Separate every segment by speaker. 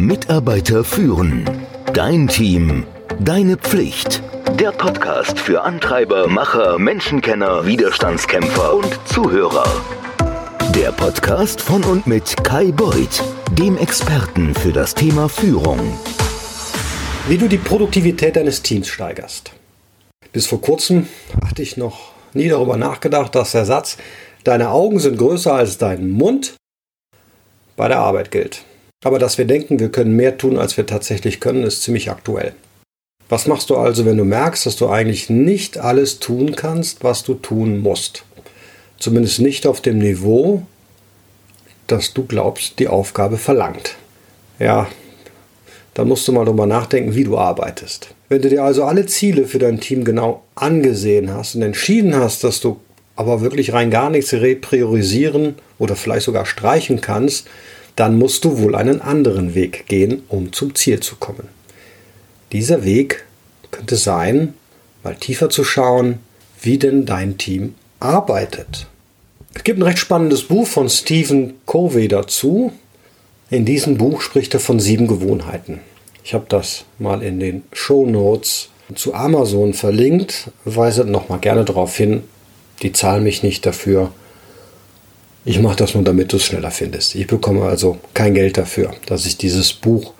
Speaker 1: Mitarbeiter führen. Dein Team. Deine Pflicht. Der Podcast für Antreiber, Macher, Menschenkenner, Widerstandskämpfer und Zuhörer. Der Podcast von und mit Kai Beuth, dem Experten für das Thema Führung.
Speaker 2: Wie du die Produktivität deines Teams steigerst. Bis vor kurzem hatte ich noch nie darüber nachgedacht, dass der Satz, deine Augen sind größer als dein Mund, bei der Arbeit gilt. Aber dass wir denken, wir können mehr tun, als wir tatsächlich können, ist ziemlich aktuell. Was machst du also, wenn du merkst, dass du eigentlich nicht alles tun kannst, was du tun musst? Zumindest nicht auf dem Niveau, das du glaubst, die Aufgabe verlangt. Ja, dann musst du mal darüber nachdenken, wie du arbeitest. Wenn du dir also alle Ziele für dein Team genau angesehen hast und entschieden hast, dass du aber wirklich rein gar nichts repriorisieren oder vielleicht sogar streichen kannst, dann musst du wohl einen anderen Weg gehen, um zum Ziel zu kommen. Dieser Weg könnte sein, mal tiefer zu schauen, wie denn dein Team arbeitet. Es gibt ein recht spannendes Buch von Stephen Covey dazu. In diesem Buch spricht er von sieben Gewohnheiten. Ich habe das mal in den Show Notes zu Amazon verlinkt. Weise nochmal gerne darauf hin. Die zahlen mich nicht dafür. Ich mache das nur, damit du es schneller findest. Ich bekomme also kein Geld dafür, dass ich dieses Buch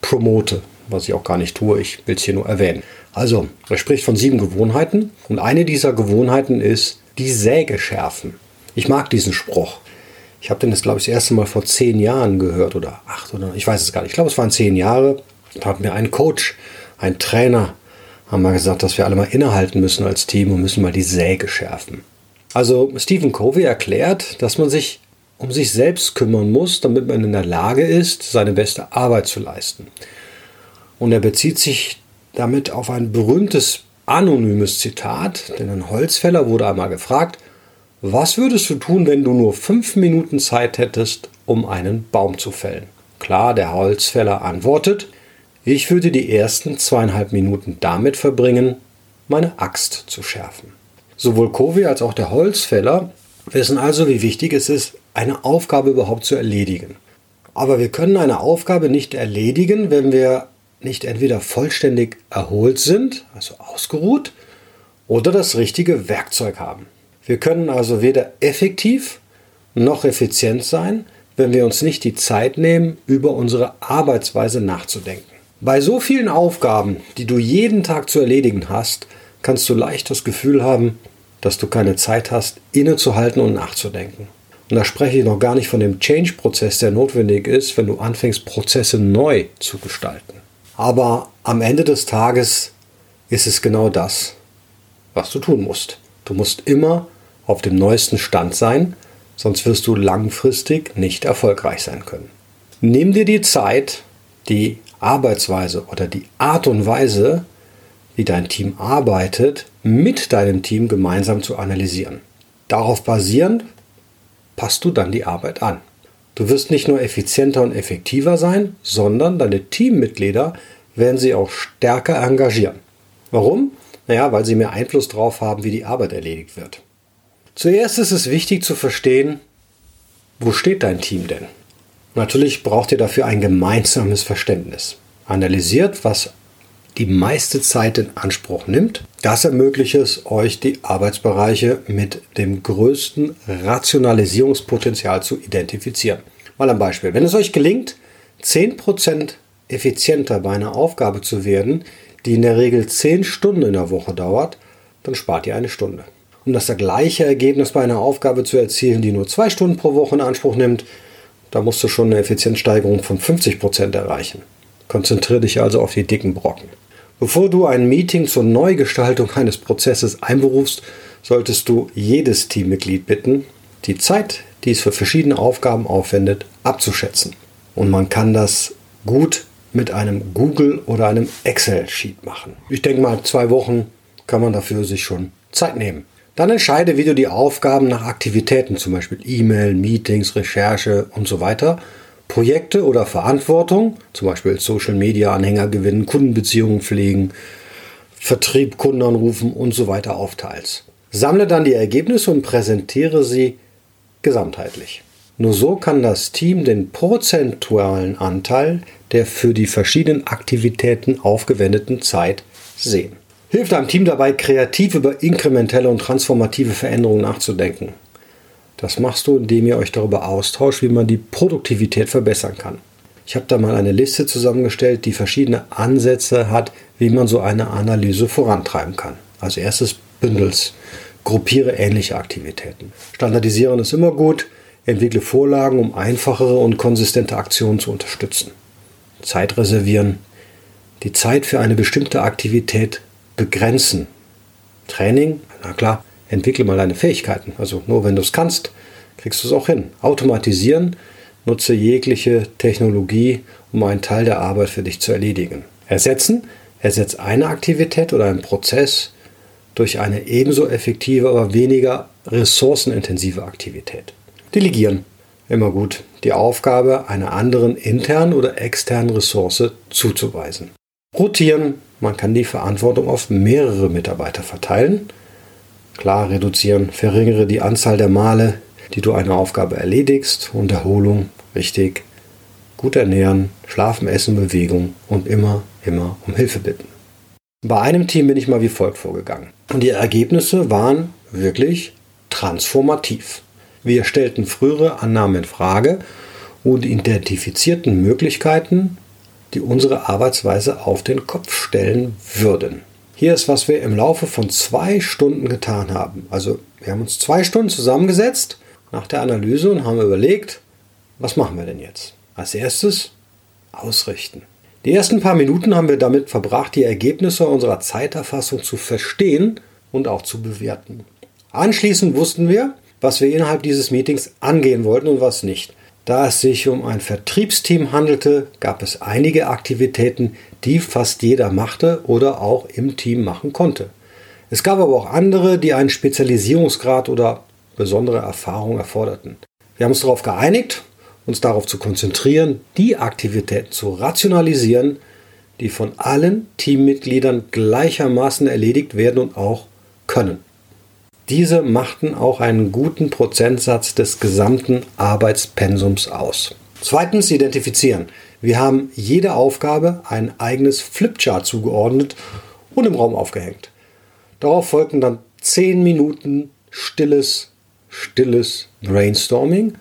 Speaker 2: promote, was ich auch gar nicht tue. Ich will es hier nur erwähnen. Also, er spricht von sieben Gewohnheiten und eine dieser Gewohnheiten ist die Säge schärfen. Ich mag diesen Spruch. Ich habe den jetzt, glaube ich, das erste Mal vor zehn Jahren gehört oder acht oder ich weiß es gar nicht. Ich glaube, es waren zehn Jahre. Da hat mir ein Coach, ein Trainer, haben mal gesagt, dass wir alle mal innehalten müssen als Team und müssen mal die Säge schärfen. Also Stephen Covey erklärt, dass man sich um sich selbst kümmern muss, damit man in der Lage ist, seine beste Arbeit zu leisten. Und er bezieht sich damit auf ein berühmtes anonymes Zitat, denn ein Holzfäller wurde einmal gefragt, was würdest du tun, wenn du nur fünf Minuten Zeit hättest, um einen Baum zu fällen? Klar, der Holzfäller antwortet, ich würde die ersten zweieinhalb Minuten damit verbringen, meine Axt zu schärfen. Sowohl Covey als auch der Holzfäller wissen also, wie wichtig es ist, eine Aufgabe überhaupt zu erledigen. Aber wir können eine Aufgabe nicht erledigen, wenn wir nicht entweder vollständig erholt sind, also ausgeruht, oder das richtige Werkzeug haben. Wir können also weder effektiv noch effizient sein, wenn wir uns nicht die Zeit nehmen, über unsere Arbeitsweise nachzudenken. Bei so vielen Aufgaben, die du jeden Tag zu erledigen hast, kannst du leicht das Gefühl haben, dass du keine Zeit hast, innezuhalten und nachzudenken. Und da spreche ich noch gar nicht von dem Change-Prozess, der notwendig ist, wenn du anfängst, Prozesse neu zu gestalten. Aber am Ende des Tages ist es genau das, was du tun musst. Du musst immer auf dem neuesten Stand sein, sonst wirst du langfristig nicht erfolgreich sein können. Nimm dir die Zeit, die Arbeitsweise oder die Art und Weise, wie dein Team arbeitet, mit deinem Team gemeinsam zu analysieren. Darauf basierend passt du dann die Arbeit an. Du wirst nicht nur effizienter und effektiver sein, sondern deine Teammitglieder werden sich auch stärker engagieren. Warum? Naja, weil sie mehr Einfluss darauf haben, wie die Arbeit erledigt wird. Zuerst ist es wichtig zu verstehen, wo steht dein Team denn? Natürlich braucht ihr dafür ein gemeinsames Verständnis. Analysiert, was die meiste Zeit in Anspruch nimmt. Das ermöglicht es euch, die Arbeitsbereiche mit dem größten Rationalisierungspotenzial zu identifizieren. Mal ein Beispiel. Wenn es euch gelingt, 10% effizienter bei einer Aufgabe zu werden, die in der Regel 10 Stunden in der Woche dauert, dann spart ihr eine Stunde. Um das gleiche Ergebnis bei einer Aufgabe zu erzielen, die nur 2 Stunden pro Woche in Anspruch nimmt, da musst du schon eine Effizienzsteigerung von 50% erreichen. Konzentriere dich also auf die dicken Brocken. Bevor du ein Meeting zur Neugestaltung eines Prozesses einberufst, solltest du jedes Teammitglied bitten, die Zeit, die es für verschiedene Aufgaben aufwendet, abzuschätzen. Und man kann das gut mit einem Google oder einem Excel-Sheet machen. Ich denke mal, zwei Wochen kann man dafür sich schon Zeit nehmen. Dann entscheide, wie du die Aufgaben nach Aktivitäten, zum Beispiel E-Mail, Meetings, Recherche und so weiter, Projekte oder Verantwortung, zum Beispiel Social Media Anhänger gewinnen, Kundenbeziehungen pflegen, Vertrieb, Kunden anrufen und so weiter aufteilst. Sammle dann die Ergebnisse und präsentiere sie gesamtheitlich. Nur so kann das Team den prozentualen Anteil der für die verschiedenen Aktivitäten aufgewendeten Zeit sehen. Hilft einem Team dabei, kreativ über inkrementelle und transformative Veränderungen nachzudenken. Das machst du, indem ihr euch darüber austauscht, wie man die Produktivität verbessern kann. Ich habe da mal eine Liste zusammengestellt, die verschiedene Ansätze hat, wie man so eine Analyse vorantreiben kann. Also erstes Bündels. Gruppiere ähnliche Aktivitäten. Standardisieren ist immer gut. Entwickle Vorlagen, um einfachere und konsistente Aktionen zu unterstützen. Zeit reservieren. Die Zeit für eine bestimmte Aktivität begrenzen. Training, na klar, entwickle mal deine Fähigkeiten. Also nur wenn du es kannst, kriegst du es auch hin. Automatisieren, nutze jegliche Technologie, um einen Teil der Arbeit für dich zu erledigen. Ersetzen, ersetze eine Aktivität oder einen Prozess durch eine ebenso effektive, aber weniger ressourcenintensive Aktivität. Delegieren. Immer gut, die Aufgabe einer anderen internen oder externen Ressource zuzuweisen. Rotieren. Man kann die Verantwortung auf mehrere Mitarbeiter verteilen. Klar reduzieren, verringere die Anzahl der Male, die du eine Aufgabe erledigst und Erholung, richtig, gut ernähren, schlafen, essen, Bewegung und immer, immer um Hilfe bitten. Bei einem Team bin ich mal wie folgt vorgegangen. Und die Ergebnisse waren wirklich transformativ. Wir stellten frühere Annahmen in Frage und identifizierten Möglichkeiten, die unsere Arbeitsweise auf den Kopf stellen würden. Hier ist, was wir im Laufe von zwei Stunden getan haben. Also wir haben uns zwei Stunden zusammengesetzt nach der Analyse und haben überlegt, was machen wir denn jetzt? Als erstes ausrichten. Die ersten paar Minuten haben wir damit verbracht, die Ergebnisse unserer Zeiterfassung zu verstehen und auch zu bewerten. Anschließend wussten wir, was wir innerhalb dieses Meetings angehen wollten und was nicht. Da es sich um ein Vertriebsteam handelte, gab es einige Aktivitäten, die fast jeder machte oder auch im Team machen konnte. Es gab aber auch andere, die einen Spezialisierungsgrad oder besondere Erfahrung erforderten. Wir haben uns darauf geeinigt, uns darauf zu konzentrieren, die Aktivitäten zu rationalisieren, die von allen Teammitgliedern gleichermaßen erledigt werden und auch können. Diese machten auch einen guten Prozentsatz des gesamten Arbeitspensums aus. Zweitens identifizieren. Wir haben jede Aufgabe ein eigenes Flipchart zugeordnet und im Raum aufgehängt. Darauf folgten dann 10 Minuten stilles, stilles Brainstorming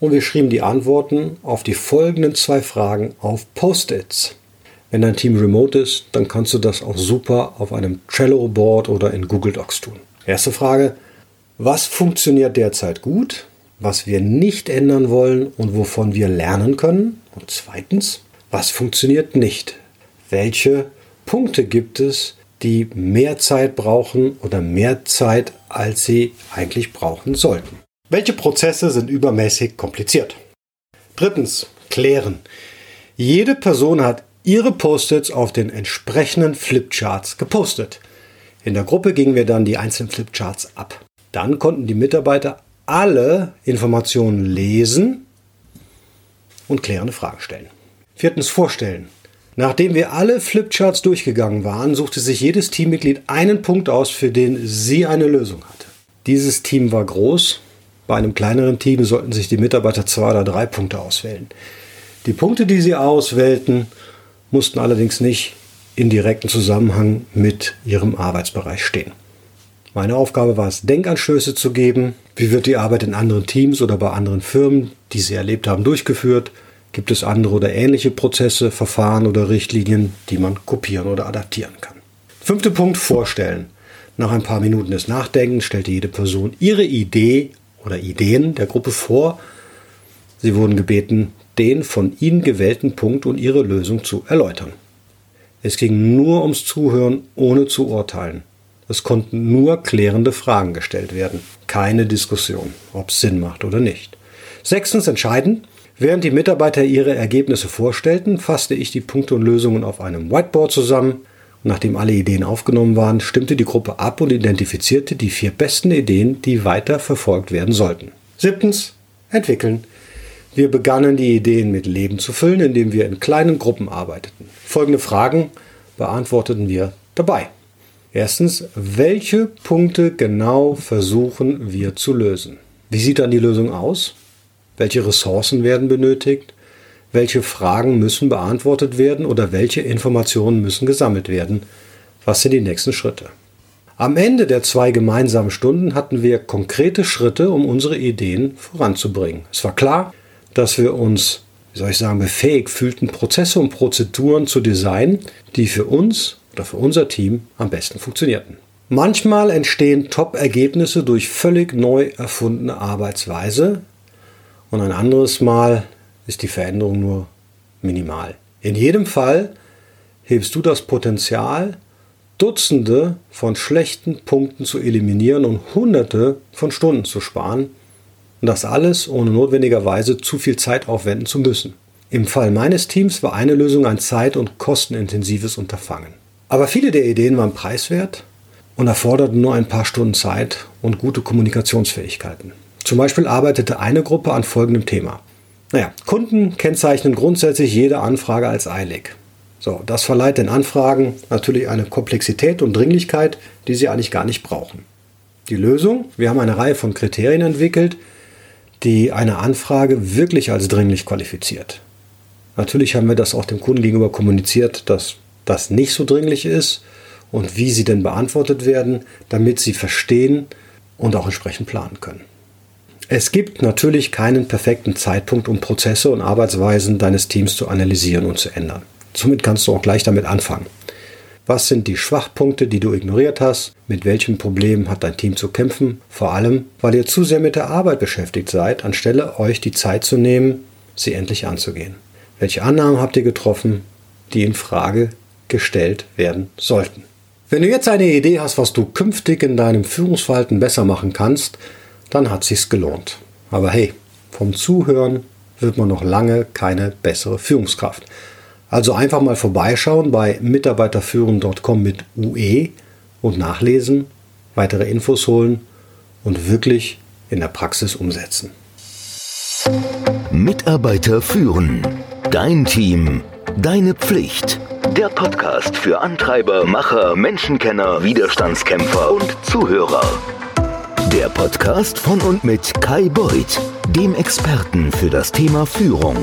Speaker 2: und wir schrieben die Antworten auf die folgenden zwei Fragen auf Post-its. Wenn dein Team remote ist, dann kannst du das auch super auf einem Trello-Board oder in Google Docs tun. Erste Frage, was funktioniert derzeit gut, was wir nicht ändern wollen und wovon wir lernen können? Und zweitens, was funktioniert nicht? Welche Punkte gibt es, die mehr Zeit brauchen oder mehr Zeit, als sie eigentlich brauchen sollten? Welche Prozesse sind übermäßig kompliziert? Drittens, klären. Jede Person hat ihre Post-its auf den entsprechenden Flipcharts gepostet. In der Gruppe gingen wir dann die einzelnen Flipcharts ab. Dann konnten die Mitarbeiter alle Informationen lesen und klärende Fragen stellen. Viertens, vorstellen. Nachdem wir alle Flipcharts durchgegangen waren, suchte sich jedes Teammitglied einen Punkt aus, für den sie eine Lösung hatte. Dieses Team war groß, bei einem kleineren Team sollten sich die Mitarbeiter zwei oder drei Punkte auswählen. Die Punkte, die sie auswählten, mussten allerdings nicht in direkten Zusammenhang mit ihrem Arbeitsbereich stehen. Meine Aufgabe war es, Denkanstöße zu geben. Wie wird die Arbeit in anderen Teams oder bei anderen Firmen, die sie erlebt haben, durchgeführt? Gibt es andere oder ähnliche Prozesse, Verfahren oder Richtlinien, die man kopieren oder adaptieren kann? Fünfter Punkt, vorstellen. Nach ein paar Minuten des Nachdenkens stellte jede Person ihre Idee oder Ideen der Gruppe vor. Sie wurden gebeten, den von ihnen gewählten Punkt und ihre Lösung zu erläutern. Es ging nur ums Zuhören, ohne zu urteilen. Es konnten nur klärende Fragen gestellt werden. Keine Diskussion, ob es Sinn macht oder nicht. Sechstens entscheidend, während die Mitarbeiter ihre Ergebnisse vorstellten, fasste ich die Punkte und Lösungen auf einem Whiteboard zusammen Nachdem alle Ideen aufgenommen waren, stimmte die Gruppe ab und identifizierte die vier besten Ideen, die weiter verfolgt werden sollten. Siebtens, entwickeln. Wir begannen die Ideen mit Leben zu füllen, indem wir in kleinen Gruppen arbeiteten. Folgende Fragen beantworteten wir dabei. Erstens, welche Punkte genau versuchen wir zu lösen? Wie sieht dann die Lösung aus? Welche Ressourcen werden benötigt? Welche Fragen müssen beantwortet werden oder welche Informationen müssen gesammelt werden? Was sind die nächsten Schritte? Am Ende der zwei gemeinsamen Stunden hatten wir konkrete Schritte, um unsere Ideen voranzubringen. Es war klar, dass wir uns, wie soll ich sagen, befähigt fühlten, Prozesse und Prozeduren zu designen, die für uns oder für unser Team am besten funktionierten. Manchmal entstehen Top-Ergebnisse durch völlig neu erfundene Arbeitsweise und ein anderes Mal ist die Veränderung nur minimal. In jedem Fall hebst du das Potenzial, Dutzende von schlechten Punkten zu eliminieren und Hunderte von Stunden zu sparen. Und das alles ohne notwendigerweise zu viel Zeit aufwenden zu müssen. Im Fall meines Teams war eine Lösung ein zeit- und kostenintensives Unterfangen. Aber viele der Ideen waren preiswert und erforderten nur ein paar Stunden Zeit und gute Kommunikationsfähigkeiten. Zum Beispiel arbeitete eine Gruppe an folgendem Thema. Naja, Kunden kennzeichnen grundsätzlich jede Anfrage als eilig. So, das verleiht den Anfragen natürlich eine Komplexität und Dringlichkeit, die sie eigentlich gar nicht brauchen. Die Lösung? Wir haben eine Reihe von Kriterien entwickelt, die eine Anfrage wirklich als dringlich qualifiziert. Natürlich haben wir das auch dem Kunden gegenüber kommuniziert, dass das nicht so dringlich ist und wie sie denn beantwortet werden, damit sie verstehen und auch entsprechend planen können. Es gibt natürlich keinen perfekten Zeitpunkt, um Prozesse und Arbeitsweisen deines Teams zu analysieren und zu ändern. Somit kannst du auch gleich damit anfangen. Was sind die Schwachpunkte, die du ignoriert hast? Mit welchen Problemen hat dein Team zu kämpfen? Vor allem, weil ihr zu sehr mit der Arbeit beschäftigt seid, anstelle euch die Zeit zu nehmen, sie endlich anzugehen. Welche Annahmen habt ihr getroffen, die in Frage gestellt werden sollten? Wenn du jetzt eine Idee hast, was du künftig in deinem Führungsverhalten besser machen kannst, dann hat sich's gelohnt. Aber hey, vom Zuhören wird man noch lange keine bessere Führungskraft. Also einfach mal vorbeischauen bei mitarbeiterführen.com mit UE und nachlesen, weitere Infos holen und wirklich in der Praxis umsetzen.
Speaker 1: Mitarbeiter führen. Dein Team. Deine Pflicht. Der Podcast für Antreiber, Macher, Menschenkenner, Widerstandskämpfer und Zuhörer. Der Podcast von und mit Kai Beuth, dem Experten für das Thema Führung.